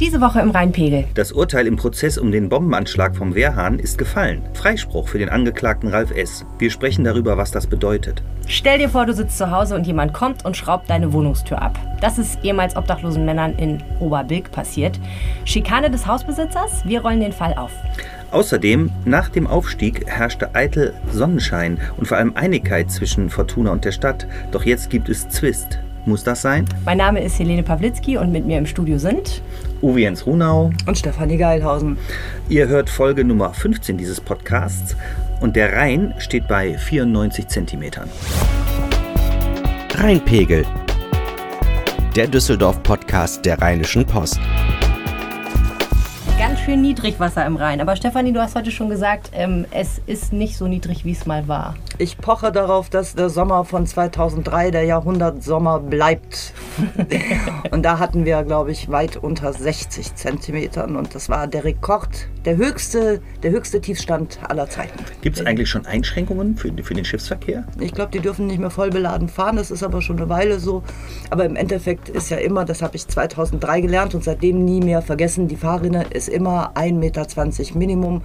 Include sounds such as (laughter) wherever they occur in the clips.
Diese Woche im Rheinpegel. Das Urteil im Prozess um den Bombenanschlag vom Wehrhahn ist gefallen. Freispruch für den Angeklagten Ralf S. Wir sprechen darüber, was das bedeutet. Stell dir vor, du sitzt zu Hause und jemand kommt und schraubt deine Wohnungstür ab. Das ist ehemals obdachlosen Männern in Oberbilk passiert. Schikane des Hausbesitzers? Wir rollen den Fall auf. Außerdem, nach dem Aufstieg herrschte eitel Sonnenschein und vor allem Einigkeit zwischen Fortuna und der Stadt. Doch jetzt gibt es Zwist. Muss das sein? Mein Name ist Helene Pawlitzki und mit mir im Studio sind Uwe Jens Runau und Stefanie Geilhausen. Ihr hört Folge Nummer 15 dieses Podcasts und der Rhein steht bei 94 Zentimetern. Rheinpegel, der Düsseldorf-Podcast der Rheinischen Post ganz schön niedrig Wasser im Rhein. Aber Stefanie, du hast heute schon gesagt, ähm, es ist nicht so niedrig, wie es mal war. Ich poche darauf, dass der Sommer von 2003 der Jahrhundertsommer bleibt. (laughs) und da hatten wir, glaube ich, weit unter 60 Zentimetern. Und das war der Rekord, der höchste, der höchste Tiefstand aller Zeiten. Gibt es eigentlich schon Einschränkungen für, für den Schiffsverkehr? Ich glaube, die dürfen nicht mehr voll beladen fahren. Das ist aber schon eine Weile so. Aber im Endeffekt ist ja immer, das habe ich 2003 gelernt und seitdem nie mehr vergessen, die Fahrrinne ist immer 1,20 Meter Minimum.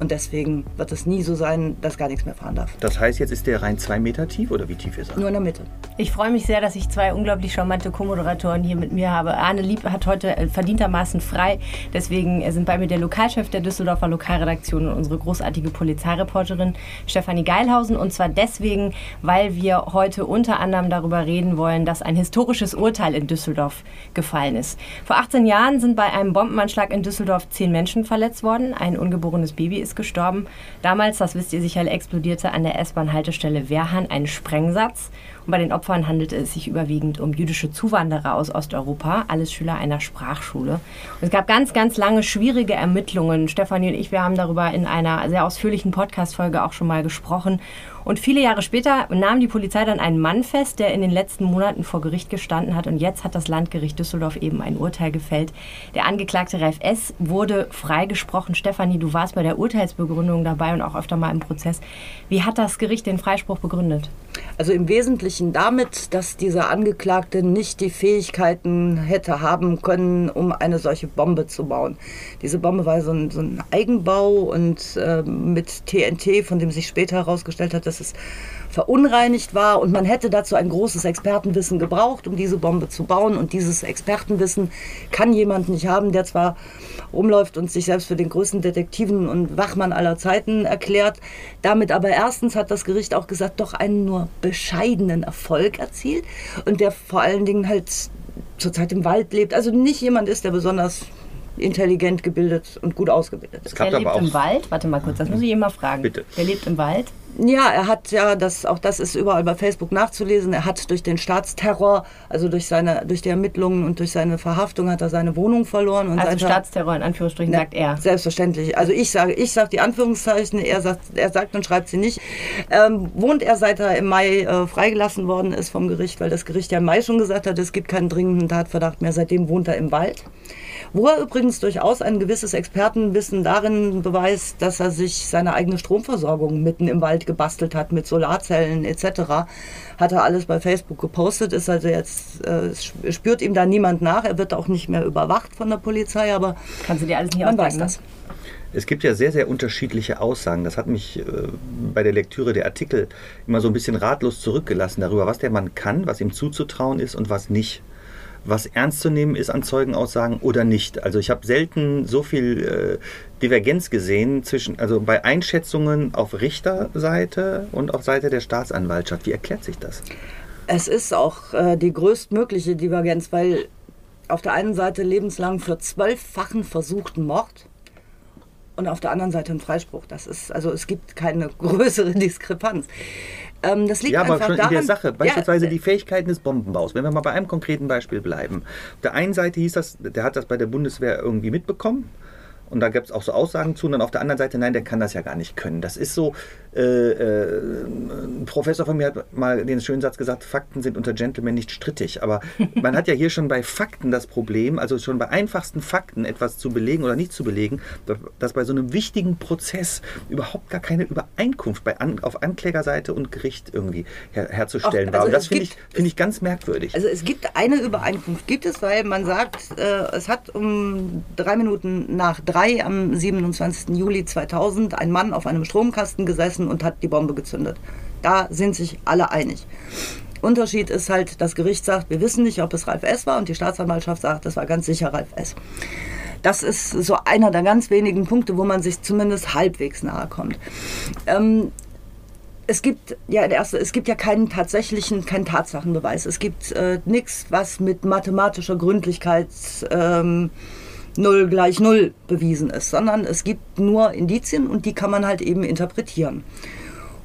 Und deswegen wird es nie so sein, dass gar nichts mehr fahren darf. Das heißt, jetzt ist der Rhein zwei Meter tief oder wie tief ist er? Nur in der Mitte. Ich freue mich sehr, dass ich zwei unglaublich charmante Co-Moderatoren hier mit mir habe. Arne Lieb hat heute äh, verdientermaßen frei. Deswegen äh, sind bei mir der Lokalchef der Düsseldorfer Lokalredaktion und unsere großartige Polizeireporterin Stefanie Geilhausen. Und zwar deswegen, weil wir heute unter anderem darüber reden wollen, dass ein historisches Urteil in Düsseldorf gefallen ist. Vor 18 Jahren sind bei einem Bombenanschlag in Düsseldorf zehn Menschen verletzt worden. Ein ungeborenes Baby ist gestorben. Damals, das wisst ihr sicher, explodierte an der S-Bahn-Haltestelle Wehrhahn ein Sprengsatz. Und bei den Opfern handelte es sich überwiegend um jüdische Zuwanderer aus Osteuropa, alles Schüler einer Sprachschule. Und es gab ganz, ganz lange schwierige Ermittlungen. Stefanie und ich, wir haben darüber in einer sehr ausführlichen Podcast-Folge auch schon mal gesprochen. Und viele Jahre später nahm die Polizei dann einen Mann fest, der in den letzten Monaten vor Gericht gestanden hat. Und jetzt hat das Landgericht Düsseldorf eben ein Urteil gefällt. Der Angeklagte Ralf S. wurde freigesprochen. Stefanie, du warst bei der Urteilsbegründung dabei und auch öfter mal im Prozess. Wie hat das Gericht den Freispruch begründet? Also im Wesentlichen damit, dass dieser Angeklagte nicht die Fähigkeiten hätte haben können, um eine solche Bombe zu bauen. Diese Bombe war so ein, so ein Eigenbau und äh, mit TNT, von dem sich später herausgestellt hat, dass dass es verunreinigt war und man hätte dazu ein großes Expertenwissen gebraucht, um diese Bombe zu bauen. Und dieses Expertenwissen kann jemand nicht haben, der zwar rumläuft und sich selbst für den größten Detektiven und Wachmann aller Zeiten erklärt, damit aber erstens hat das Gericht auch gesagt, doch einen nur bescheidenen Erfolg erzielt und der vor allen Dingen halt zurzeit im Wald lebt. Also nicht jemand ist, der besonders intelligent gebildet und gut ausgebildet ist. Der lebt im Wald? Warte mal kurz, das muss ich immer fragen. Bitte. Der lebt im Wald? Ja, er hat ja, das, auch das ist überall bei Facebook nachzulesen, er hat durch den Staatsterror, also durch, seine, durch die Ermittlungen und durch seine Verhaftung hat er seine Wohnung verloren. Und also Staatsterror in Anführungsstrichen ne, sagt er. Selbstverständlich. Also ich sage, ich sage die Anführungszeichen, er sagt, er sagt und schreibt sie nicht. Ähm, wohnt er seit er im Mai äh, freigelassen worden ist vom Gericht, weil das Gericht ja im Mai schon gesagt hat, es gibt keinen dringenden Tatverdacht mehr. Seitdem wohnt er im Wald. Wo er übrigens durchaus ein gewisses Expertenwissen darin beweist, dass er sich seine eigene Stromversorgung mitten im Wald gebastelt hat mit Solarzellen etc. Hat er alles bei Facebook gepostet, ist also jetzt, äh, spürt ihm da niemand nach. Er wird auch nicht mehr überwacht von der Polizei, aber Kannst du dir alles nicht man weiß das. Es gibt ja sehr, sehr unterschiedliche Aussagen. Das hat mich äh, bei der Lektüre der Artikel immer so ein bisschen ratlos zurückgelassen darüber, was der Mann kann, was ihm zuzutrauen ist und was nicht was ernst zu nehmen ist an Zeugenaussagen oder nicht. Also ich habe selten so viel äh, Divergenz gesehen zwischen, also bei Einschätzungen auf Richterseite und auf Seite der Staatsanwaltschaft. Wie erklärt sich das? Es ist auch äh, die größtmögliche Divergenz, weil auf der einen Seite lebenslang für zwölffachen versuchten Mord und auf der anderen Seite ein Freispruch. Das ist, also es gibt keine (laughs) größere Diskrepanz. Ähm, das liegt ja, aber schon daran, in der Sache, beispielsweise ja, die Fähigkeiten des Bombenbaus. Wenn wir mal bei einem konkreten Beispiel bleiben. Auf der einen Seite hieß das, der hat das bei der Bundeswehr irgendwie mitbekommen. Und da gibt es auch so Aussagen zu. Und dann auf der anderen Seite, nein, der kann das ja gar nicht können. Das ist so, Äh, äh, ein Professor von mir hat mal den schönen Satz gesagt, Fakten sind unter Gentlemen nicht strittig. Aber (laughs) man hat ja hier schon bei Fakten das Problem, also schon bei einfachsten Fakten etwas zu belegen oder nicht zu belegen, dass bei so einem wichtigen Prozess überhaupt gar keine Übereinkunft bei an, auf Anklägerseite und Gericht irgendwie her, herzustellen Ach, also war. Und das finde ich, find ich ganz merkwürdig. Also es gibt eine Übereinkunft, gibt es, weil man sagt, äh, es hat um drei Minuten nach drei am 27. Juli 2000 ein Mann auf einem Stromkasten gesessen und hat die Bombe gezündet. Da sind sich alle einig. Unterschied ist halt, das Gericht sagt, wir wissen nicht, ob es Ralf S. war und die Staatsanwaltschaft sagt, das war ganz sicher Ralf S. Das ist so einer der ganz wenigen Punkte, wo man sich zumindest halbwegs nahe kommt. Ähm, es gibt ja erste, es gibt ja keinen tatsächlichen, keinen Tatsachenbeweis. Es gibt äh, nichts, was mit mathematischer Gründlichkeit ähm, 0 gleich 0 bewiesen ist, sondern es gibt nur Indizien und die kann man halt eben interpretieren.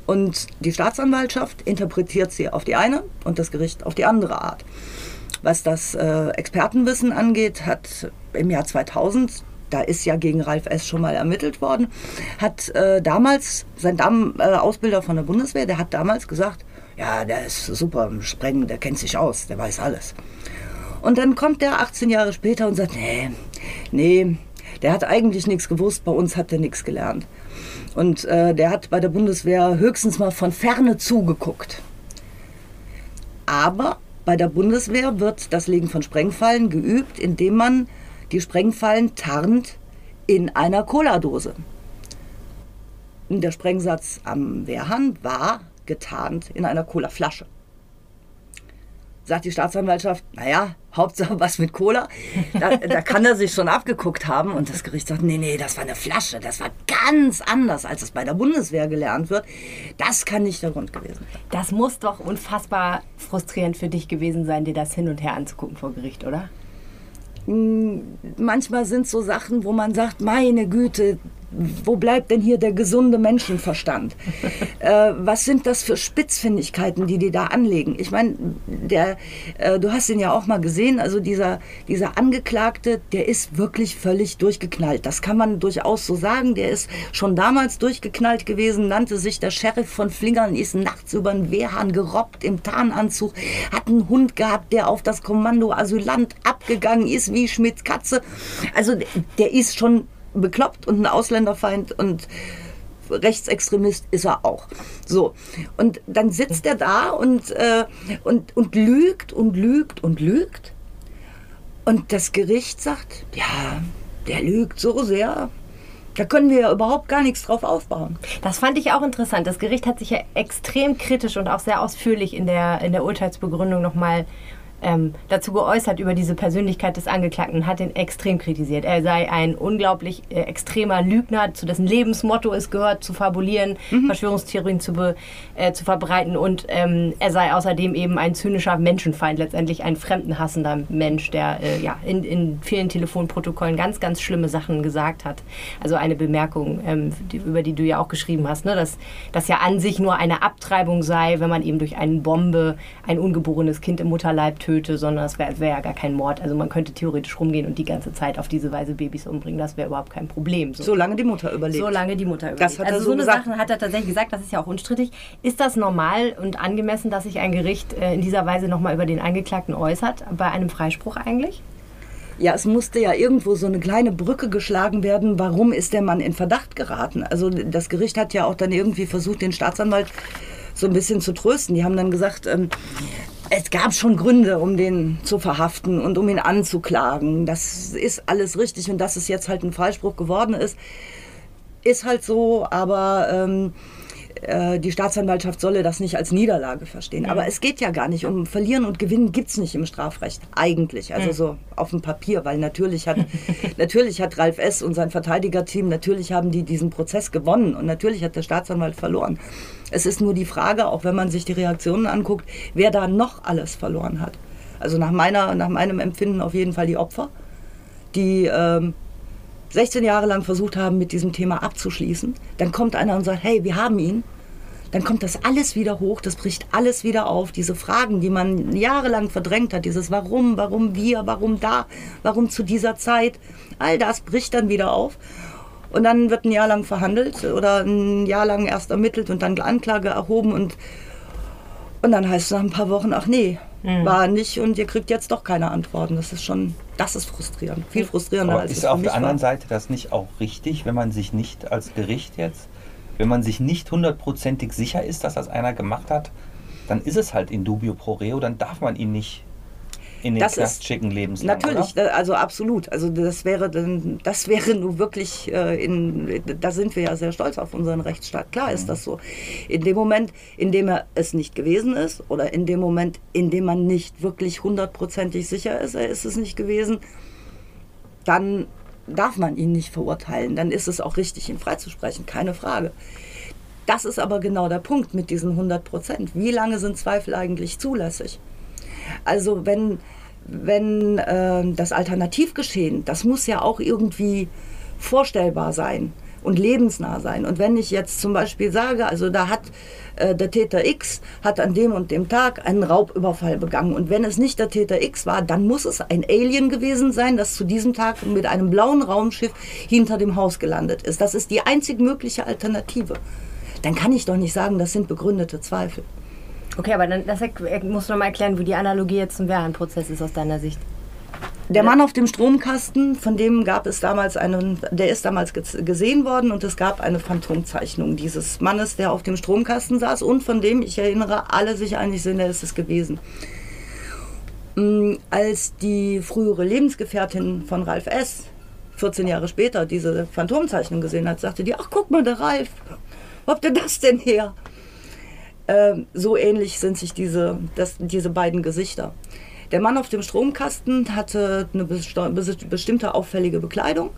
Und die Staatsanwaltschaft interpretiert sie auf die eine und das Gericht auf die andere Art. Was das äh, Expertenwissen angeht, hat im Jahr 2000 da ist ja gegen Ralf S. schon mal ermittelt worden, hat äh, damals, sein Dam äh, Ausbilder von der Bundeswehr, der hat damals gesagt, ja, der ist super im Sprengen, der kennt sich aus, der weiß alles. Und dann kommt der 18 Jahre später und sagt, nee, nee, der hat eigentlich nichts gewusst, bei uns hat er nichts gelernt. Und äh, der hat bei der Bundeswehr höchstens mal von ferne zugeguckt. Aber bei der Bundeswehr wird das Legen von Sprengfallen geübt, indem man die Sprengfallen tarnt in einer Cola-Dose. Der Sprengsatz am Wehrhahn war getarnt in einer Cola-Flasche sagt die Staatsanwaltschaft, naja, Hauptsache was mit Cola. Da, da, kann er sich schon abgeguckt haben. Und das Gericht sagt, nee, nee, das war eine Flasche. Das war ganz anders, als es bei der Bundeswehr gelernt wird. Das kann nicht der Grund gewesen sein. Das muss doch unfassbar frustrierend für dich gewesen sein, dir das hin und her anzugucken vor Gericht, oder? Hm, manchmal sind so Sachen, wo man sagt, meine Güte, wo bleibt denn hier der gesunde Menschenverstand? (laughs) äh, was sind das für Spitzfindigkeiten, die die da anlegen? Ich meine, der, äh, du hast ihn ja auch mal gesehen, also dieser, dieser Angeklagte, der ist wirklich völlig durchgeknallt. Das kann man durchaus so sagen. Der ist schon damals durchgeknallt gewesen, nannte sich der Sheriff von Flingern, ist nachts über den Wehrhahn gerobbt im Tarnanzug, hat einen Hund gehabt, der auf das Kommando Asylant abgegangen ist wie Schmidts Katze. Also der ist schon bekloppt und ein Ausländerfeind und Rechtsextremist ist er auch. So. Und dann sitzt er da und, äh, und, und lügt und lügt und lügt. Und das Gericht sagt, ja, der lügt so sehr. Da können wir ja überhaupt gar nichts drauf aufbauen. Das fand ich auch interessant. Das Gericht hat sich ja extrem kritisch und auch sehr ausführlich in der, in der Urteilsbegründung nochmal ähm, dazu geäußert über diese Persönlichkeit des Angeklagten hat ihn extrem kritisiert. Er sei ein unglaublich äh, extremer Lügner, zu dessen Lebensmotto es gehört, zu fabulieren, mhm. Verschwörungstheorien zu, be, äh, zu verbreiten und ähm, er sei außerdem eben ein zynischer Menschenfeind, letztendlich ein fremdenhassender Mensch, der äh, ja, in, in vielen Telefonprotokollen ganz, ganz schlimme Sachen gesagt hat. Also eine Bemerkung, ähm, die, über die du ja auch geschrieben hast, ne? dass das ja an sich nur eine Abtreibung sei, wenn man eben durch eine Bombe ein ungeborenes Kind im Mutterleib tötet töte, sondern es wäre wär ja gar kein Mord. Also man könnte theoretisch rumgehen und die ganze Zeit auf diese Weise Babys umbringen. Das wäre überhaupt kein Problem. So. Solange die Mutter überlebt. Solange die Mutter überlebt. Das hat also er so, so eine. Sache hat er tatsächlich gesagt, das ist ja auch unstrittig. Ist das normal und angemessen, dass sich ein Gericht äh, in dieser Weise nochmal über den Angeklagten äußert, bei einem Freispruch eigentlich? Ja, es musste ja irgendwo so eine kleine Brücke geschlagen werden. Warum ist der Mann in Verdacht geraten? Also das Gericht hat ja auch dann irgendwie versucht, den Staatsanwalt so ein bisschen zu trösten. Die haben dann gesagt, ähm, es gab schon Gründe, um den zu verhaften und um ihn anzuklagen. Das ist alles richtig und dass es jetzt halt ein Freispruch geworden ist, ist halt so, aber ähm, äh, die Staatsanwaltschaft solle das nicht als Niederlage verstehen. Mhm. Aber es geht ja gar nicht. Um Verlieren und Gewinnen gibt es nicht im Strafrecht. Eigentlich. Also mhm. so auf dem Papier. Weil natürlich hat, (laughs) natürlich hat Ralf S. und sein Verteidigerteam, natürlich haben die diesen Prozess gewonnen. Und natürlich hat der Staatsanwalt verloren. Es ist nur die Frage, auch wenn man sich die Reaktionen anguckt, wer da noch alles verloren hat. Also nach, meiner, nach meinem Empfinden auf jeden Fall die Opfer, die ähm, 16 Jahre lang versucht haben, mit diesem Thema abzuschließen. Dann kommt einer und sagt, hey, wir haben ihn. Dann kommt das alles wieder hoch, das bricht alles wieder auf. Diese Fragen, die man jahrelang verdrängt hat, dieses Warum, warum wir, warum da, warum zu dieser Zeit, all das bricht dann wieder auf. Und dann wird ein Jahr lang verhandelt oder ein Jahr lang erst ermittelt und dann Anklage erhoben und, und dann heißt es nach ein paar Wochen, ach nee, Mhm. war nicht und ihr kriegt jetzt doch keine Antworten. Das ist schon, das ist frustrierend. Viel frustrierender Aber als ist auf der anderen war. Seite das nicht auch richtig, wenn man sich nicht als Gericht jetzt, wenn man sich nicht hundertprozentig sicher ist, dass das einer gemacht hat, dann ist es halt in dubio pro reo, dann darf man ihn nicht in den Das Knast ist- schicken lebenslang. Natürlich, Oder? also absolut. Also das wäre dann, das wäre nun wirklich äh, in, da sind wir ja sehr stolz auf unseren Rechtsstaat. Klar Mhm. ist das so. In dem Moment, in dem er es nicht gewesen ist oder in dem Moment, in dem man nicht wirklich hundertprozentig sicher ist, er ist es nicht gewesen, dann darf man ihn nicht verurteilen. Dann ist es auch richtig, ihn freizusprechen, keine Frage. Das ist aber genau der Punkt mit diesen 100 Prozent. Wie lange sind Zweifel eigentlich zulässig? Also wenn, wenn äh, das Alternativgeschehen, das muss ja auch irgendwie vorstellbar sein und lebensnah sein. Und wenn ich jetzt zum Beispiel sage, also da hat äh, der Täter X hat an dem und dem Tag einen Raubüberfall begangen und wenn es nicht der Täter X war, dann muss es ein Alien gewesen sein, das zu diesem Tag mit einem blauen Raumschiff hinter dem Haus gelandet ist. Das ist die einzig mögliche Alternative. Dann kann ich doch nicht sagen, das sind begründete Zweifel. Okay, aber dann das musst du noch mal erklären, wie die Analogie jetzt zum Wehrhahn-Prozess ist aus deiner Sicht. Der Mann auf dem Stromkasten, von dem gab es damals einen, der ist damals ge- gesehen worden und es gab eine Phantomzeichnung dieses Mannes, der auf dem Stromkasten saß und von dem, ich erinnere, alle sich einig sind, er ist es gewesen. Mm, Als die frühere Lebensgefährtin von Ralf S. 14 Jahre später diese Phantomzeichnung gesehen hat, sagte die, ach guck mal, der Ralf, wo habt ihr das denn her? Ähm, so ähnlich sind sich diese, das, diese beiden Gesichter. Der Mann auf dem Stromkasten hatte eine bestimmte auffällige Bekleidung.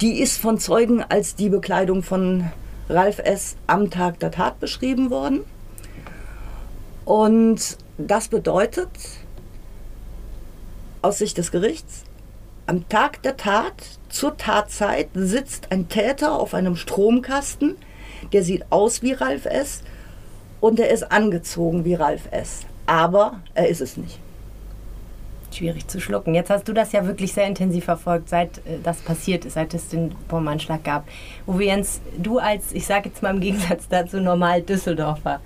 Die ist von Zeugen als die Bekleidung von Ralf S. am Tag der Tat beschrieben worden. Und das bedeutet, aus Sicht des Gerichts, am Tag der Tat, zur Tatzeit, sitzt ein Täter auf einem Stromkasten, der sieht aus wie Ralf S. und er ist angezogen wie Ralf S. Aber er ist es nicht. Schwierig zu schlucken. Jetzt hast du das ja wirklich sehr intensiv verfolgt, seit äh, das passiert ist, seit es den Bombenanschlag gab. Uwe Jens, du als, ich sage jetzt mal im Gegensatz dazu, normal Düsseldorfer,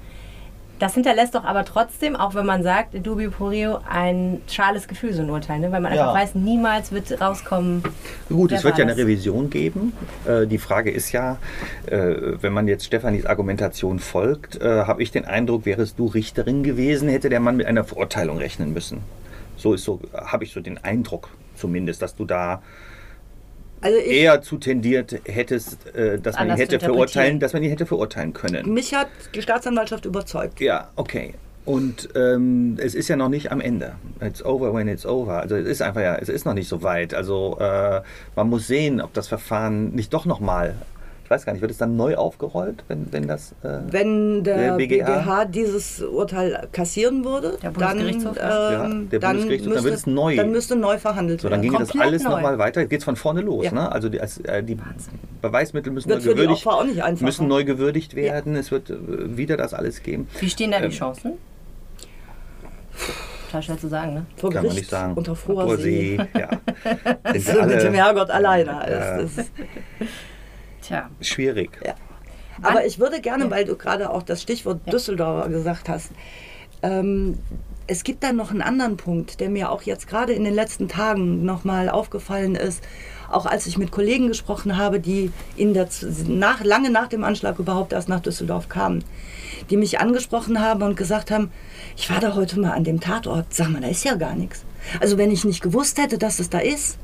das hinterlässt doch aber trotzdem, auch wenn man sagt, Dubio pro Reo, ein schales Gefühl, so ein Urteil, ne? weil man Ja. einfach weiß, niemals wird rauskommen. Gut, es wird ja eine? Revision geben. Äh, die Frage ist ja, äh, wenn man jetzt Stefanis Argumentation folgt, äh, habe ich den Eindruck, wärest du Richterin gewesen, hätte der Mann mit einer Verurteilung rechnen müssen. So ist so, habe ich so den Eindruck zumindest, dass du da Also eher zu tendiert hättest, äh, dass man ihn hätte verurteilen, dass man ihn hätte verurteilen können. mich hat die Staatsanwaltschaft überzeugt. Ja, okay. Und ähm, es ist ja noch nicht am Ende. It's over when it's over. Also es ist einfach ja, es ist noch nicht so weit. Also äh, man muss sehen, ob das Verfahren nicht doch nochmal, ich weiß gar nicht, wird es dann neu aufgerollt, wenn, wenn das... Äh, Wenn der, Der BGH? BGH? dieses Urteil kassieren würde, Der dann, Bundesgerichtshof, ja. ähm, Ja, der dann, Bundesgerichtshof, dann müsste, wird es neu. dann müsste neu verhandelt so, dann werden. ginge das komplett alles neu. nochmal weiter. Geht von vorne los. Ja. Ne? Also die, als, äh, die Beweismittel müssen Wird neu gewürdigt, müssen neu gewürdigt werden. Es wird äh, wieder das alles geben. Wie stehen da Ähm, die Chancen? Total schwer zu sagen, ne? Vor Kann man nicht sagen. unter froher See. Ja. (laughs) So wir mit dem Herrgott alleine. Ja. Tja. schwierig. Ja. Aber ich würde gerne, weil du gerade auch das Stichwort Düsseldorfer gesagt hast, ähm, es gibt da noch einen anderen Punkt, der mir auch jetzt gerade in den letzten Tagen nochmal aufgefallen ist, auch als ich mit Kollegen gesprochen habe, die in der, nach, lange nach dem Anschlag überhaupt erst nach Düsseldorf kamen, die mich angesprochen haben und gesagt haben, ich war da heute mal an dem Tatort, sag mal, da ist ja gar nichts. Also wenn ich nicht gewusst hätte, dass es da ist,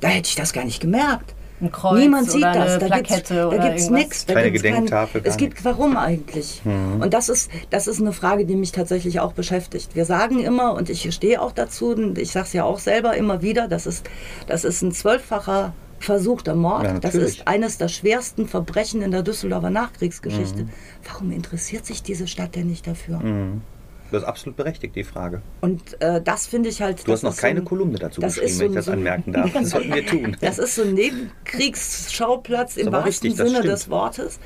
da hätte ich das gar nicht gemerkt. Ein Kreuz Niemand sieht oder das. eine Da gibt's, Plakette da gibt's irgendwas. nichts. Da Keine gibt's Gedenktafel, Kein, gar es gibt, warum eigentlich? Und das ist, das ist eine Frage, die mich tatsächlich auch beschäftigt. Wir sagen immer, und ich stehe auch dazu, und ich sage es ja auch selber immer wieder, das ist, das ist ein zwölffacher versuchter Mord. Ja, das ist eines der schwersten Verbrechen in der Düsseldorfer Nachkriegsgeschichte. Warum interessiert sich diese Stadt denn nicht dafür? Das ist absolut berechtigt, die Frage. Und äh, das finde ich halt. Du hast noch ist so keine ein- Kolumne dazu das geschrieben, ist wenn so ich das so ein- anmerken darf. (laughs) Das sollten wir tun. Das ist so ein Nebenkriegsschauplatz im wahrsten richtig, Sinne des Wortes.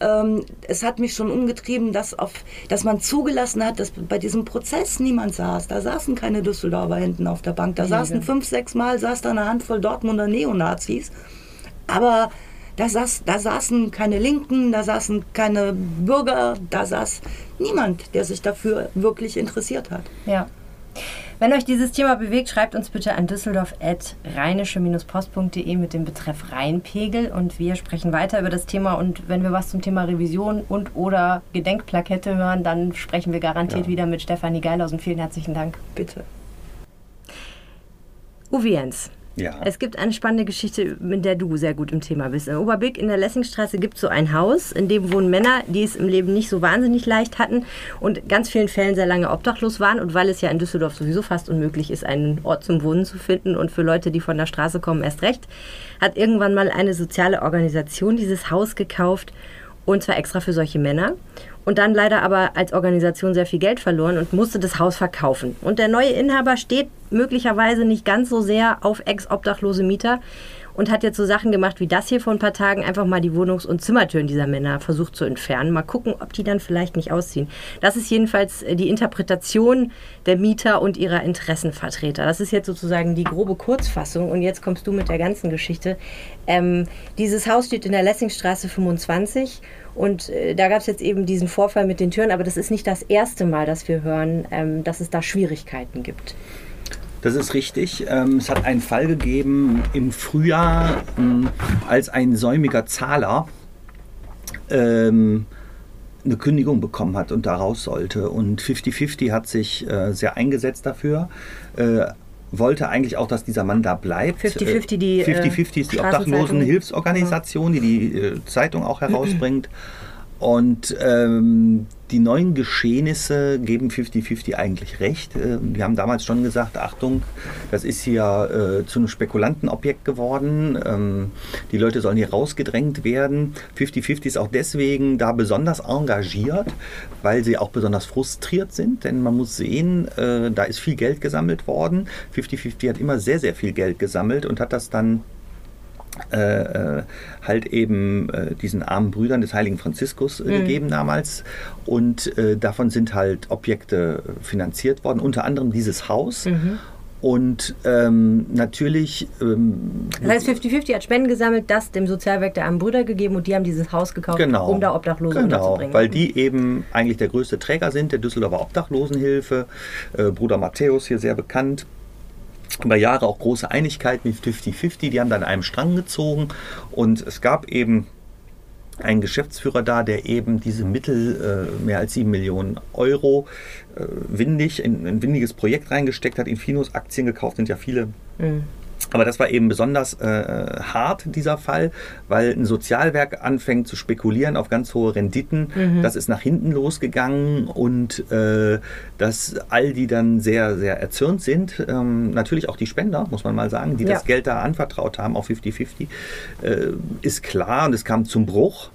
Ähm, es hat mich schon umgetrieben, dass, auf, dass man zugelassen hat, dass bei diesem Prozess niemand saß. Da saßen keine Düsseldorfer hinten auf der Bank. Da saßen fünf, sechs Mal saß da eine Handvoll Dortmunder Neonazis. Aber Da, saß, da saßen keine Linken, da saßen keine Bürger, da saß niemand, der sich dafür wirklich interessiert hat. Ja. Wenn euch dieses Thema bewegt, schreibt uns bitte an düsseldorf.rheinische-post.de mit dem Betreff Rheinpegel und wir sprechen weiter über das Thema und wenn wir was zum Thema Revision und oder Gedenkplakette hören, dann sprechen wir garantiert Ja. wieder mit Stefanie Geilhausen. Vielen herzlichen Dank. Bitte. Uwe Jens, Ja. es gibt eine spannende Geschichte, mit der du sehr gut im Thema bist. In Oberbilk in der Lessingstraße gibt es so ein Haus, in dem wohnen Männer, die es im Leben nicht so wahnsinnig leicht hatten und in ganz vielen Fällen sehr lange obdachlos waren. Und weil es ja in Düsseldorf sowieso fast unmöglich ist, einen Ort zum Wohnen zu finden und für Leute, die von der Straße kommen, erst recht, hat irgendwann mal eine soziale Organisation dieses Haus gekauft und zwar extra für solche Männer. Und dann leider aber als Organisation sehr viel Geld verloren und musste das Haus verkaufen. Und der neue Inhaber steht möglicherweise nicht ganz so sehr auf ex-obdachlose Mieter und hat jetzt so Sachen gemacht wie das hier vor ein paar Tagen, einfach mal die Wohnungs- und Zimmertüren dieser Männer versucht zu entfernen. Mal gucken, ob die dann vielleicht nicht ausziehen. Das ist jedenfalls äh, die Interpretation der Mieter und ihrer Interessenvertreter. Das ist jetzt sozusagen die grobe Kurzfassung und jetzt kommst du mit der ganzen Geschichte. Ähm, dieses Haus steht in der Lessingstraße 25 und äh, da gab es jetzt eben diesen Vorfall mit den Türen, aber das ist nicht das erste Mal, dass wir hören, ähm, dass es da Schwierigkeiten gibt. Das ist richtig. Ähm, es hat einen Fall gegeben im Frühjahr, ähm, als ein säumiger Zahler ähm, eine Kündigung bekommen hat und da raus sollte. Und 50-50 hat sich äh, sehr eingesetzt dafür. Äh, wollte eigentlich auch, dass dieser Mann da bleibt. 50-50 die, äh, 50-50 ist die. Obdachlosenhilfsorganisation, die die äh, Zeitung auch herausbringt. Und ähm, die neuen Geschehnisse geben 50-50 eigentlich recht. Äh, die haben damals schon gesagt, Achtung, das ist hier äh, zu einem Spekulantenobjekt geworden. Ähm, die Leute sollen hier rausgedrängt werden. 50-50 ist auch deswegen da besonders engagiert, weil sie auch besonders frustriert sind. Denn man muss sehen, äh, da ist viel Geld gesammelt worden. 50-50 hat immer sehr, sehr viel Geld gesammelt und hat das dann äh, äh, halt eben äh, diesen armen Brüdern des heiligen Franziskus äh, gegeben damals. Und äh, davon sind halt Objekte finanziert worden, unter anderem dieses Haus. Und ähm, natürlich ähm, Das heißt, 50-50 hat Spenden gesammelt, das dem Sozialwerk der Armen Brüder gegeben und die haben dieses Haus gekauft, Genau. um da Obdachlose genau, unterzubringen. weil die eben eigentlich der größte Träger sind, der Düsseldorfer Obdachlosenhilfe. Äh, Bruder Matthäus hier sehr bekannt. Über Jahre auch große Einigkeit mit 50-50, die haben dann an einem Strang gezogen. Und es gab eben einen Geschäftsführer da, der eben diese Mittel, äh, mehr als 7 Millionen Euro, äh, windig, in ein windiges Projekt reingesteckt hat, Infinos Aktien gekauft, sind ja viele aber das war eben besonders äh, hart, dieser Fall, weil ein Sozialwerk anfängt zu spekulieren auf ganz hohe Renditen. Das ist nach hinten losgegangen und äh, dass all die dann sehr, sehr erzürnt sind. Ähm, natürlich auch die Spender, muss man mal sagen, die Ja. das Geld da anvertraut haben, auf 50-50, äh, ist klar und es kam zum Bruch.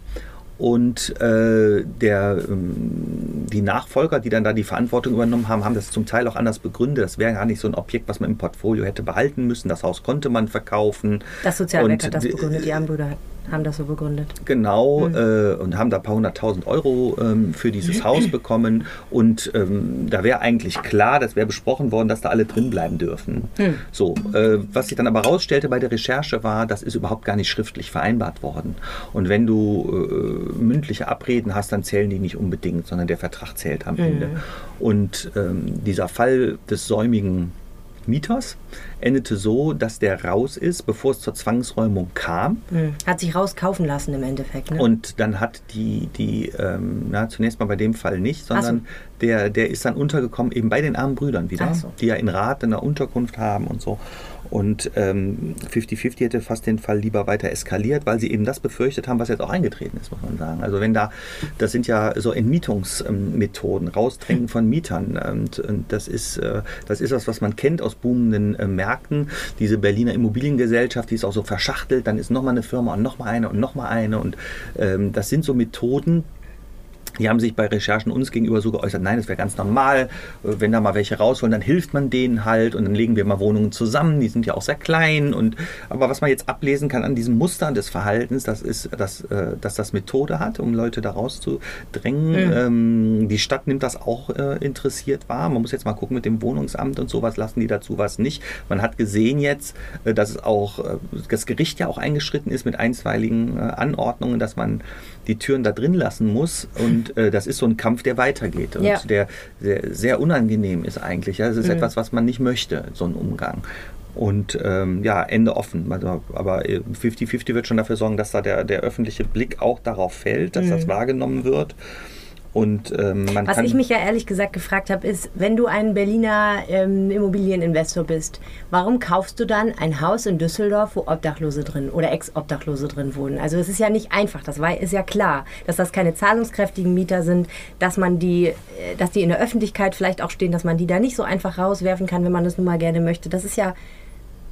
Und äh, der, ähm, die Nachfolger, die dann da die Verantwortung übernommen haben, haben das zum Teil auch anders begründet. Das wäre gar nicht so ein Objekt, was man im Portfolio hätte behalten müssen. Das Haus konnte man verkaufen. das Sozialwerk hat das begründet, die Armen Brüder haben das so begründet. Genau, äh, und haben da ein paar hunderttausend Euro ähm, für dieses Haus bekommen. Und ähm, da wäre eigentlich klar, das wäre besprochen worden, dass da alle drin bleiben dürfen. So, äh, was sich dann aber rausstellte bei der Recherche war, das ist überhaupt gar nicht schriftlich vereinbart worden. Und wenn du äh, mündliche Abreden hast, dann zählen die nicht unbedingt, sondern der Vertrag zählt am Ende. Und ähm, dieser Fall des säumigen Mieters endete so, dass der raus ist, bevor es zur Zwangsräumung kam. Hm. Hat sich rauskaufen lassen im Endeffekt. Ne? Und dann hat die, die ähm, na, zunächst mal bei dem Fall nicht, sondern Ach der, der ist dann untergekommen eben bei den armen Brüdern wieder, so. die ja in Rat in einer Unterkunft haben und so. Und ähm, 50-50 hätte fast den Fall lieber weiter eskaliert, weil sie eben das befürchtet haben, was jetzt auch eingetreten ist, muss man sagen. Also wenn da, das sind ja so Entmietungsmethoden, Rausdrängen von Mietern. Und, und das ist, äh, das ist was, was man kennt aus boomenden äh, Märkten. Diese Berliner Immobiliengesellschaft, die ist auch so verschachtelt, dann ist nochmal eine Firma und nochmal eine und nochmal eine. Und ähm, das sind so Methoden, Die haben sich bei Recherchen uns gegenüber so geäußert, nein, das wäre ganz normal, äh, wenn da mal welche raus wollen, dann hilft man denen halt und dann legen wir mal Wohnungen zusammen, die sind ja auch sehr klein. Und, aber was man jetzt ablesen kann an diesem Muster des Verhaltens, das ist, dass, äh, dass das Methode hat, um Leute da rauszudrängen. Mhm. Ähm, die Stadt nimmt das auch äh, interessiert wahr. Man muss jetzt mal gucken mit dem Wohnungsamt und sowas, lassen die dazu was nicht. Man hat gesehen jetzt, dass es auch, das Gericht ja auch eingeschritten ist mit einstweiligen äh, Anordnungen, dass man die Türen da drin lassen muss. Und äh, das ist so ein Kampf, der weitergeht und Ja. der, der sehr unangenehm ist eigentlich. Ja, es ist etwas, was man nicht möchte, so ein Umgang. Und ähm, ja, Ende offen. Also, Aber äh, 50-50 wird schon dafür sorgen, dass da der, der öffentliche Blick auch darauf fällt, dass das wahrgenommen wird. Und ähm, Was ich mich ja ehrlich gesagt gefragt habe, ist, wenn du ein Berliner ähm, Immobilieninvestor bist, warum kaufst du dann ein Haus in Düsseldorf, wo Obdachlose drin oder Ex-Obdachlose drin wohnen? Also es ist ja nicht einfach, das war, ist ja klar, dass das keine zahlungskräftigen Mieter sind, dass man die, äh, dass die in der Öffentlichkeit vielleicht auch stehen, dass man die da nicht so einfach rauswerfen kann, wenn man das nun mal gerne möchte. Das ist ja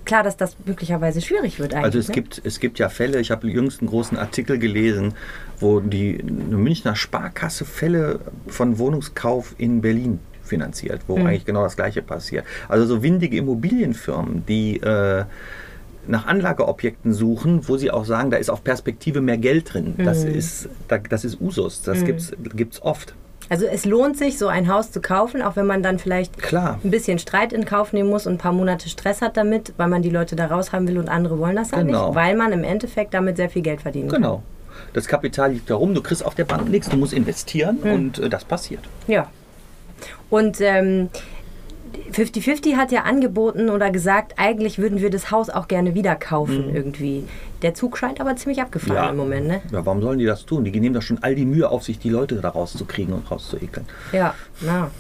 klar, dass das möglicherweise schwierig wird eigentlich. Also es ne? gibt, es gibt ja Fälle, ich habe jüngst einen großen Artikel gelesen, wo die Münchner Sparkasse Fälle von Wohnungskauf in Berlin finanziert, wo eigentlich genau das Gleiche passiert. Also so windige Immobilienfirmen, die äh, nach Anlageobjekten suchen, wo sie auch sagen, da ist auf Perspektive mehr Geld drin. Das, ist, da- das ist Usus, das gibt's gibt's oft. Also es lohnt sich, so ein Haus zu kaufen, auch wenn man dann vielleicht Klar. ein bisschen Streit in Kauf nehmen muss und ein paar Monate Stress hat damit, weil man die Leute da raus haben will und andere wollen das ja Genau. nicht, weil man im Endeffekt damit sehr viel Geld verdienen Genau. Das Kapital liegt da rum, du kriegst auf der Bank nichts, du musst investieren und äh, das passiert. kann. Ja. Und ähm, 50-50 hat ja angeboten oder gesagt, eigentlich würden wir das Haus auch gerne wieder kaufen irgendwie. Der Zug scheint aber ziemlich abgefahren im Moment, ne? Ja, warum sollen die das tun? Die nehmen doch schon all die Mühe auf sich, die Leute da rauszukriegen und rauszuekeln. Ja, na.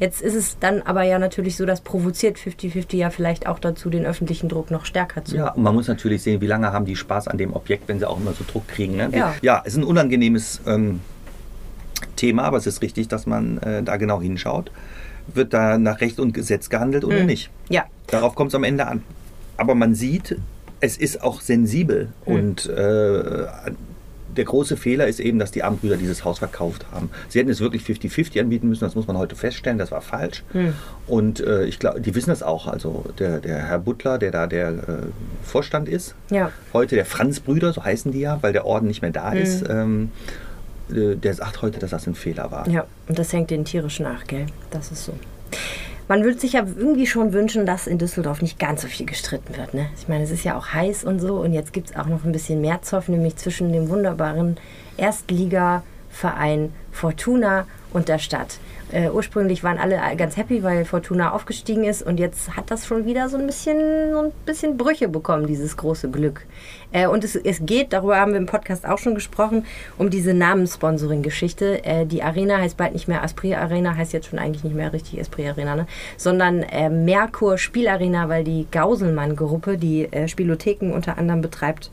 Jetzt ist es dann aber ja natürlich so, das provoziert 50-50 ja vielleicht auch dazu, den öffentlichen Druck noch stärker zu Ja, und man muss natürlich sehen, wie lange haben die Spaß an dem Objekt, wenn sie auch immer so Druck kriegen. Ne? Ja. ja, es ist ein unangenehmes ähm, Thema, aber es ist richtig, dass man äh, da genau hinschaut. Wird da nach Recht und Gesetz gehandelt oder nicht? Ja, Darauf kommt es am Ende an. Aber man sieht, es ist auch sensibel. Und äh, der große Fehler ist eben, dass die Abendbrüder dieses Haus verkauft haben. Sie hätten es wirklich 50-50 anbieten müssen, das muss man heute feststellen, das war falsch. Und äh, ich glaube, die wissen das auch. Also der, der Herr Butler, der da der äh, Vorstand ist, Ja. heute der Franz-Brüder, so heißen die ja, weil der Orden nicht mehr da ist, ähm, äh, der sagt heute, dass das ein Fehler war. Ja, und das hängt den tierisch nach, gell? Das ist so. Man würde sich ja irgendwie schon wünschen, dass in Düsseldorf nicht ganz so viel gestritten wird. Ne? Ich meine, es ist ja auch heiß und so. Und jetzt gibt es auch noch ein bisschen mehr Zoff, nämlich zwischen dem wunderbaren Erstligaverein Fortuna und der Stadt. Äh, ursprünglich waren alle ganz happy, weil Fortuna aufgestiegen ist und jetzt hat das schon wieder so ein bisschen, so ein bisschen Brüche bekommen, dieses große Glück. Äh, und es, es geht, darüber haben wir im Podcast auch schon gesprochen, um diese Namenssponsoring-Geschichte. Äh, die Arena heißt bald nicht mehr Esprit Arena, heißt jetzt schon eigentlich nicht mehr richtig Esprit Arena, ne? sondern äh, Merkur Spielarena, weil die Gauselmann-Gruppe, die äh, Spielotheken unter anderem betreibt,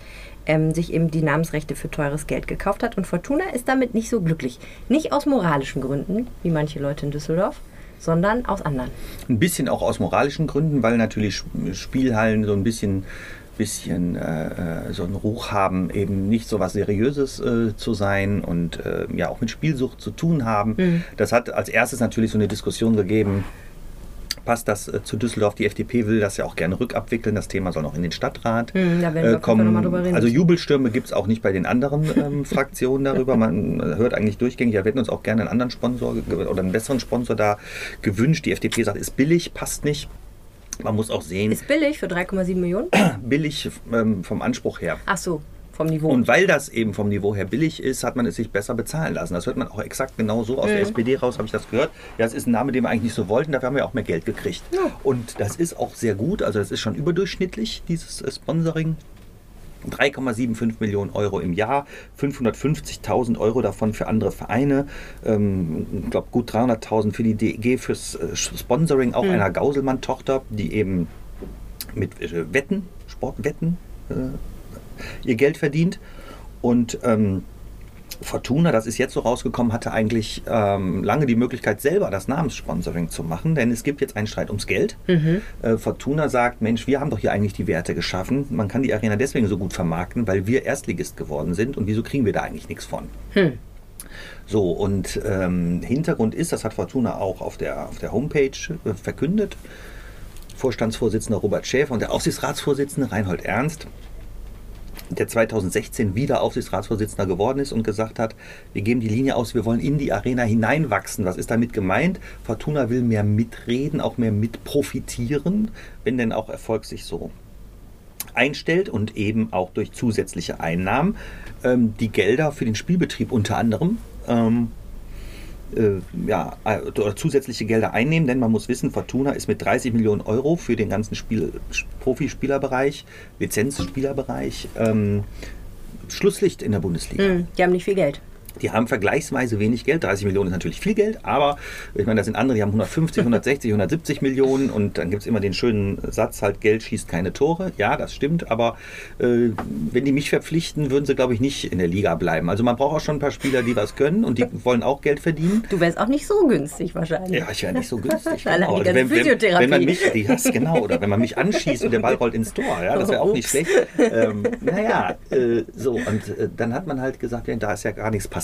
ähm, sich eben die Namensrechte für teures Geld gekauft hat. Und Fortuna ist damit nicht so glücklich. Nicht aus moralischen Gründen, wie manche Leute in Düsseldorf, sondern aus anderen. Ein bisschen auch aus moralischen Gründen, weil natürlich Sp- Spielhallen so ein bisschen, bisschen äh, äh, so einen Ruch haben, eben nicht so was Seriöses äh, zu sein und äh, ja auch mit Spielsucht zu tun haben. Das hat als erstes natürlich so eine Diskussion gegeben. Passt das äh, zu Düsseldorf? Die FDP will das ja auch gerne rückabwickeln. Das Thema soll noch in den Stadtrat Hm, äh, reden Also. Jubelstürme gibt es auch nicht bei den anderen ähm, (laughs) Fraktionen darüber. Man äh, hört eigentlich durchgängig, ja, wir hätten uns auch gerne einen anderen Sponsor oder einen besseren Sponsor da gewünscht. Die FDP sagt, ist billig, passt nicht. Man muss auch sehen, Ist billig für 3,7 Millionen? (clears throat) billig ähm, vom Anspruch her. Ach so, vom Niveau. Und weil das eben vom Niveau her billig ist, hat man es sich besser bezahlen lassen. Das hört man auch exakt genau so aus der SPD raus, habe ich das gehört. Ja, das ist ein Name, den wir eigentlich nicht so wollten, dafür haben wir auch mehr Geld gekriegt. Und das ist auch sehr gut, also das ist schon überdurchschnittlich, dieses äh, Sponsoring. 3,75 Millionen Euro im Jahr, 550.000 Euro davon für andere Vereine, ähm, ich glaube gut 300.000 für die DEG fürs äh, Sponsoring auch einer Gauselmann-Tochter, die eben mit äh, Wetten, Sportwetten äh, ihr Geld verdient. Und ähm, Fortuna, das ist jetzt so rausgekommen, hatte eigentlich ähm, lange die Möglichkeit, selber das Namenssponsoring zu machen, denn es gibt jetzt einen Streit ums Geld. Äh, Fortuna sagt, Mensch, wir haben doch hier eigentlich die Werte geschaffen. Man kann die Arena deswegen so gut vermarkten, weil wir Erstligist geworden sind und wieso kriegen wir da eigentlich nichts von? So, und ähm, Hintergrund ist, das hat Fortuna auch auf der, auf der Homepage äh, verkündet, Vorstandsvorsitzender Robert Schäfer und der Aufsichtsratsvorsitzende Reinhold Ernst, der 2016 wieder Aufsichtsratsvorsitzender geworden ist und gesagt hat, wir geben die Linie aus, wir wollen in die Arena hineinwachsen. Was ist damit gemeint? Fortuna will mehr mitreden, auch mehr mitprofitieren, wenn denn auch Erfolg sich so einstellt und eben auch durch zusätzliche Einnahmen ähm, die Gelder für den Spielbetrieb unter anderem ähm, äh, ja, äh, oder zusätzliche Gelder einnehmen, denn man muss wissen, Fortuna ist mit 30 Millionen Euro für den ganzen Spiel, Profispielerbereich, Lizenzspielerbereich ähm, Schlusslicht in der Bundesliga. Hm, die haben nicht viel Geld. Die haben vergleichsweise wenig Geld. 30 Millionen ist natürlich viel Geld, aber ich meine, da sind andere, die haben 150, 160, 170 Millionen und dann gibt es immer den schönen Satz, halt Geld schießt keine Tore. Ja, das stimmt, aber äh, wenn die mich verpflichten, würden sie, glaube ich, nicht in der Liga bleiben. Also man braucht auch schon ein paar Spieler, die was können und die (laughs) wollen auch Geld verdienen. Du wärst auch nicht so günstig wahrscheinlich. Ja, ich wäre nicht so günstig. (laughs) Genau. ganze wenn, wenn, Physiotherapie. wenn man mich, die, das, genau, oder wenn man mich anschießt und der Ball rollt ins Tor, ja, das wäre auch nicht schlecht. Ähm, naja, (laughs) äh, so, und äh, dann hat man halt gesagt, ja, da ist ja gar nichts passiert.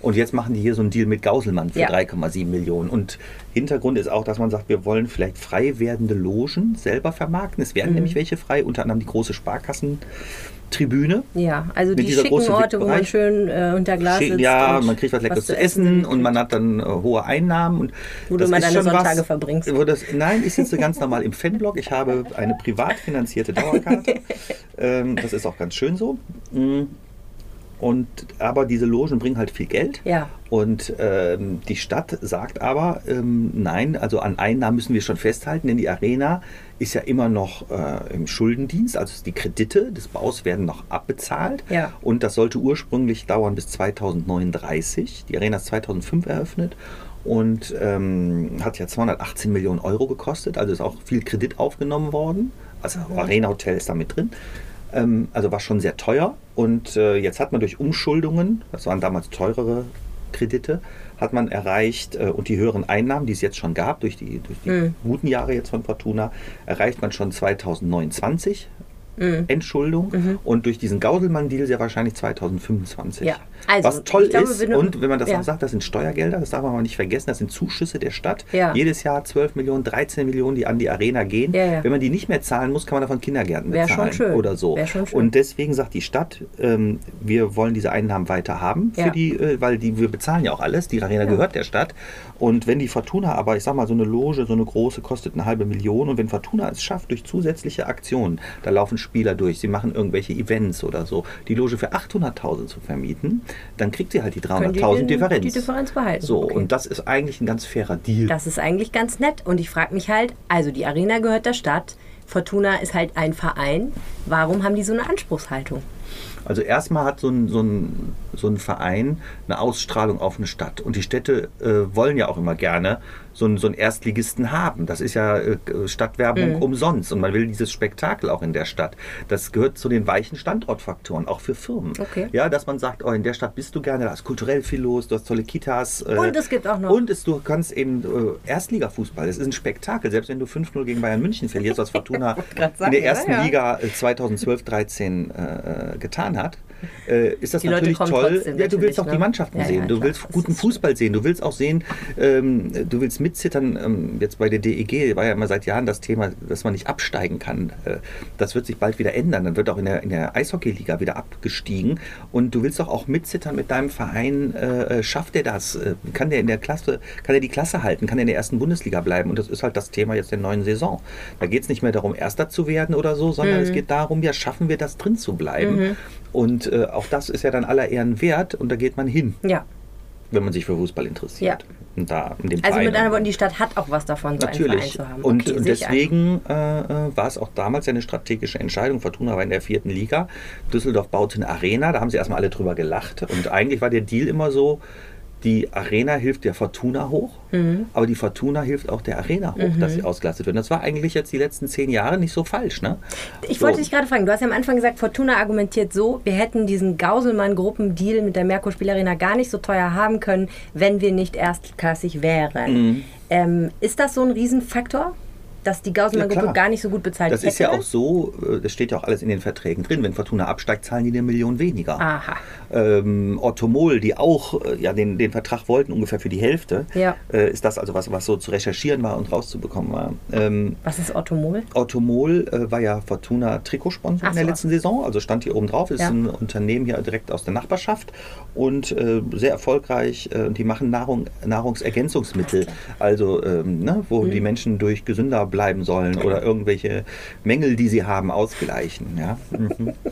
Und jetzt machen die hier so einen Deal mit Gauselmann für Ja. 3,7 Millionen. Und Hintergrund ist auch, dass man sagt, wir wollen vielleicht frei werdende Logen selber vermarkten. Es Mhm. werden nämlich welche frei, unter anderem die große Sparkassentribüne. Ja, also die schicken großen Orte, wo man schön äh, unter Glas sitzt. ja, man kriegt was Leckeres zu essen und man hat dann äh, hohe Einnahmen. Und Wo du das mal ist deine Sonntage was, verbringst. Das, nein, ich sitze ganz normal im Fanblog. Ich habe eine privat finanzierte Dauerkarte. (laughs) ähm, das ist auch ganz schön so. Mm. Und, aber diese Logen bringen halt viel Geld. Ja. Und ähm, die Stadt sagt aber, ähm, nein, also an Einnahmen müssen wir schon festhalten, denn die Arena ist ja immer noch äh, im Schuldendienst, also die Kredite des Baus werden noch abbezahlt. Ja. Und das sollte ursprünglich dauern bis 2039. Die Arena ist 2005 eröffnet und ähm, hat ja 218 Millionen Euro gekostet, also ist auch viel Kredit aufgenommen worden. Also Arena Hotel ist da mit drin. Ähm, also war schon sehr teuer. Und äh, jetzt hat man durch Umschuldungen, das waren damals teurere Kredite, hat man erreicht äh, und die höheren Einnahmen, die es jetzt schon gab, durch die, durch die Mhm. guten Jahre jetzt von Fortuna, erreicht man schon 2029 Mhm. Entschuldung und durch diesen Gauselmann-Deal sehr wahrscheinlich 2025. Ja. Also, Was toll glaube, ist, du- und wenn man das ja. auch sagt, das sind Steuergelder, das darf man mal nicht vergessen, das sind Zuschüsse der Stadt. Ja. Jedes Jahr 12 Millionen, 13 Millionen, die an die Arena gehen. Ja. Wenn man die nicht mehr zahlen muss, kann man davon Kindergärten Wär bezahlen schön. oder so. Wär. Und deswegen sagt die Stadt, ähm, wir wollen diese Einnahmen weiter haben, für die, äh, weil die, wir bezahlen ja auch alles. Die Arena gehört der Stadt. Und wenn die Fortuna aber, ich sag mal, so eine Loge, so eine große, kostet eine halbe Million. Und wenn Fortuna es schafft, durch zusätzliche Aktionen, da laufen Spieler durch, sie machen irgendwelche Events oder so, die Loge für 800.000 zu vermieten, dann kriegt sie halt die Können die 300.000 den- Differenz. die Differenz behalten. So, Okay. und das ist eigentlich ein ganz fairer Deal. Das ist eigentlich ganz nett. Und ich frage mich halt, also die Arena gehört der Stadt. Fortuna ist halt ein Verein. Warum haben die so eine Anspruchshaltung? Also erstmal hat so ein, so, ein, so ein Verein eine Ausstrahlung auf eine Stadt. Und die Städte äh, wollen ja auch immer gerne so einen, so einen Erstligisten haben. Das ist ja äh, Stadtwerbung Mhm. umsonst. Und man will dieses Spektakel auch in der Stadt. Das gehört zu den weichen Standortfaktoren, auch für Firmen. Okay. Ja, dass man sagt, oh, in der Stadt bist du gerne, da ist kulturell viel los, du hast tolle Kitas. äh, Und es gibt auch noch- Und es, du kannst eben äh, Erstligafußball. Das ist ein Spektakel. Selbst wenn du 5-0 gegen Bayern München verlierst, was Fortuna (laughs) grad in sagen, der ja, ersten ja. Liga äh, 2012, 13 äh, getan hat, äh, ist das Die natürlich toll. ja, du willst auch die ne? Mannschaften Ja, ja, sehen. du klar, willst guten Fußball sehen. Du willst auch sehen, ähm, du willst mitzittern. Ähm, jetzt bei der DEG war ja immer seit Jahren das Thema, dass man nicht absteigen kann. Äh, das wird sich bald wieder ändern. Dann wird auch in der, in der Eishockeyliga wieder abgestiegen. Und du willst doch auch mitzittern mit deinem Verein. Äh, äh, schafft er das? Äh, kann der in der Klasse, kann er die Klasse halten? Kann er in der ersten Bundesliga bleiben? Und das ist halt das Thema jetzt der neuen Saison. Da geht es nicht mehr darum, Erster zu werden oder so, sondern es geht darum, ja, schaffen wir das drin zu bleiben? Und äh, auch das ist ja dann aller Ehren wert und da geht man hin, Ja. wenn man sich für Fußball interessiert. Ja. Und da in dem Also Verein mit anderen Worten, die Stadt hat auch was davon, so einen Verein Natürlich. zu haben. Und, Okay, und deswegen äh, äh, war es auch damals eine strategische Entscheidung. Fortuna war in der vierten Liga. Düsseldorf baute eine Arena. Da haben sie erstmal alle drüber gelacht. Und eigentlich war der Deal immer so, die Arena hilft der Fortuna hoch, Mhm. aber die Fortuna hilft auch der Arena hoch, dass sie ausgelastet wird. Das war eigentlich jetzt die letzten zehn Jahre nicht so falsch. Ne? Ich So. wollte dich gerade fragen, du hast ja am Anfang gesagt, Fortuna argumentiert so, wir hätten diesen Gauselmann-Gruppendeal mit der Merkur Spielarena gar nicht so teuer haben können, wenn wir nicht erstklassig wären. Mhm. Ähm, ist das so ein Riesenfaktor? Dass die Gauselmann-Gruppe klar. gar nicht so gut bezahlt Das ist ja hätte? auch so, äh, das steht ja auch alles in den Verträgen drin. Wenn Fortuna absteigt, zahlen die eine Million weniger. Aha. Ähm, Ottomol, die auch äh, ja, den, den Vertrag wollten, ungefähr für die Hälfte, Ja. äh, ist das also was, was so zu recherchieren war und rauszubekommen war. Ähm, Was ist Ottomol? Ottomol äh, war ja Fortuna Trikotsponsor Ach in der so. letzten Saison, also stand hier oben drauf, ist Ja. ein Unternehmen hier direkt aus der Nachbarschaft und äh, sehr erfolgreich. Äh, die machen Nahrung, Nahrungsergänzungsmittel, also ähm, ne, wo Mhm. die Menschen durch gesünder bleiben sollen oder irgendwelche Mängel, die sie haben, ausgleichen. Ja? Mhm. (laughs)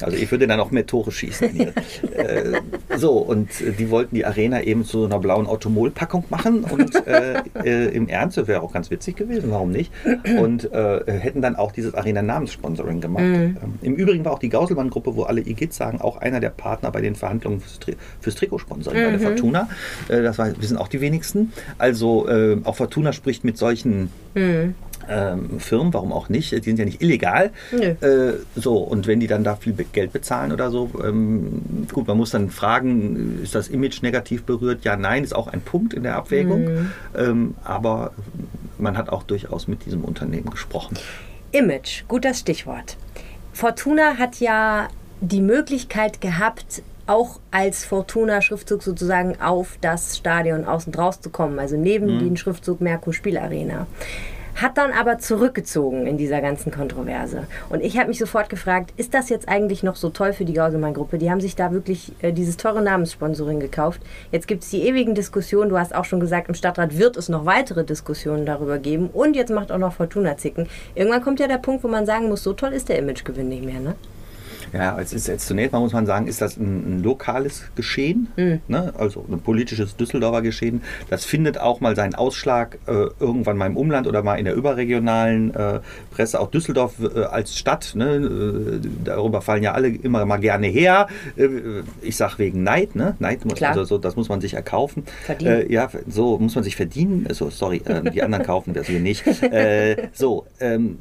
Also ich würde dann auch mehr Tore schießen. Hier. (laughs) äh, so, und äh, die wollten die Arena eben zu so einer blauen Automol-Packung machen und äh, äh, im Ernst, das wäre auch ganz witzig gewesen, warum nicht? Und äh, hätten dann auch dieses Arena-Namenssponsoring gemacht. Ähm, Im Übrigen war auch die Gauselmann-Gruppe, wo alle Igitt sagen, auch einer der Partner bei den Verhandlungen fürs, Tri fürs Trikotsponsoring bei der Fortuna. Äh, das war, wir sind auch die wenigsten. Also auch Fortuna spricht mit solchen ähm, Firmen, warum auch nicht? Die sind ja nicht illegal. Nö. Äh, so, und wenn die dann da viel Geld bezahlen oder so, ähm, gut, man muss dann fragen, ist das Image negativ berührt? Ja, nein, ist auch ein Punkt in der Abwägung. Ähm, aber man hat auch durchaus mit diesem Unternehmen gesprochen. Image, gutes Stichwort. Fortuna hat ja die Möglichkeit gehabt, auch als Fortuna-Schriftzug sozusagen auf das Stadion außen draus zu kommen, also neben den Schriftzug Merkur Spielarena. Hat dann aber zurückgezogen in dieser ganzen Kontroverse. Und ich habe mich sofort gefragt, ist das jetzt eigentlich noch so toll für die Gauselmann-Gruppe? Die haben sich da wirklich äh, dieses teure Namenssponsoring gekauft. Jetzt gibt es die ewigen Diskussionen. Du hast auch schon gesagt, im Stadtrat wird es noch weitere Diskussionen darüber geben. Und jetzt macht auch noch Fortuna zicken. Irgendwann kommt ja der Punkt, wo man sagen muss, so toll ist der Imagegewinn nicht mehr. Ne? Ja, es ist jetzt zunächst mal muss man sagen, ist das ein, ein lokales Geschehen, ne? also ein politisches Düsseldorfer Geschehen. Das findet auch mal seinen Ausschlag äh, irgendwann mal im Umland oder mal in der überregionalen äh, Presse. Auch Düsseldorf äh, als Stadt, ne? äh, darüber fallen ja alle immer mal gerne her. Äh, ich sag wegen Neid, ne? Neid muss Klar. also so, das muss man sich erkaufen. Verdienen. Äh, ja, so muss man sich verdienen. So, sorry, äh, die anderen kaufen das hier nicht. So. Ähm,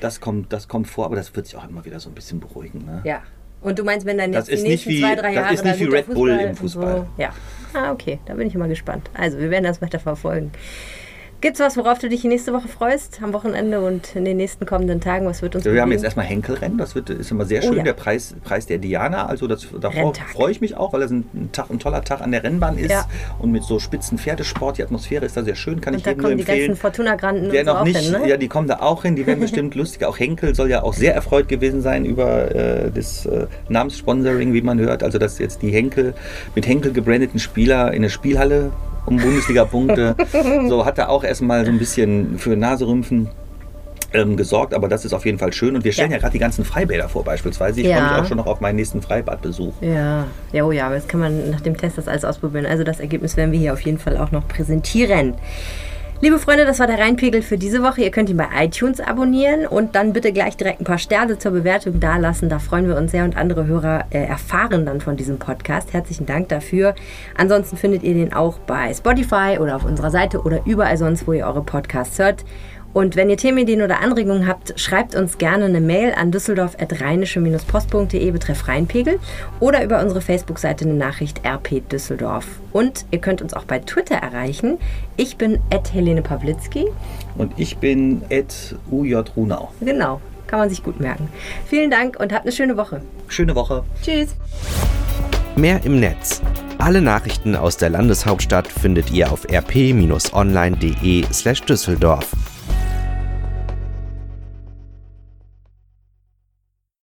das kommt, das kommt vor, aber das wird sich auch immer wieder so ein bisschen beruhigen. Ne? Ja. Und du meinst, wenn dann Das jetzt die ist nicht nächsten wie- zwei, drei das Jahre ist nicht wie Red Bull im Fußball. So. Ja. Ah, okay. Da bin ich immer gespannt. Also, wir werden das weiter verfolgen. Gibt's was, worauf du dich nächste Woche freust? Am Wochenende und in den nächsten kommenden Tagen? Was wird uns Wir haben jetzt erstmal Henkelrennen, das wird, ist immer sehr Oh schön, ja. der Preis, Preis der Diana. Also das, davor freue ich mich auch, weil das ein, Tag, ein toller Tag an der Rennbahn ist Ja. und mit so spitzen Pferdesport. Die Atmosphäre ist da sehr schön, kann Und ich jedem nur kommen die empfehlen. ganzen Fortuna-Granden Der und so noch nicht, hin, ne? ja, die kommen da auch hin, die werden bestimmt (laughs) lustig. Auch Henkel soll ja auch sehr erfreut gewesen sein über äh, das äh, Namenssponsoring, wie man hört. Also, dass jetzt die Henkel mit Henkel gebrandeten Spieler in eine Spielhalle um Bundesliga-Punkte. (laughs) so hat er auch erstmal so ein bisschen für Naserümpfen ähm, gesorgt, aber das ist auf jeden Fall schön. Und wir stellen Ja. ja, gerade die ganzen Freibäder vor, beispielsweise. Ich Ja. freue mich auch schon noch auf meinen nächsten Freibadbesuch. Ja, ja, oh ja, aber das kann man nach dem Test das alles ausprobieren. Also das Ergebnis werden wir hier auf jeden Fall auch noch präsentieren. Liebe Freunde, das war der Rheinpegel für diese Woche. Ihr könnt ihn bei iTunes abonnieren und dann bitte gleich direkt ein paar Sterne zur Bewertung dalassen. Da freuen wir uns sehr und andere Hörer äh, erfahren dann von diesem Podcast. Herzlichen Dank dafür. Ansonsten findet ihr den auch bei Spotify oder auf unserer Seite oder überall sonst, wo ihr eure Podcasts hört. Und wenn ihr Themenideen oder Anregungen habt, schreibt uns gerne eine Mail an düsseldorf.rheinische-post.de betreff Rheinpegel oder über unsere Facebook-Seite eine Nachricht RP Düsseldorf. Und ihr könnt uns auch bei Twitter erreichen. Ich bin Helene Pawlitzki. Und ich bin Ed UJ Runau. Genau, kann man sich gut merken. Vielen Dank und habt eine schöne Woche. Schöne Woche. Tschüss. Mehr im Netz. Alle Nachrichten aus der Landeshauptstadt findet ihr auf rp-online.de/düsseldorf.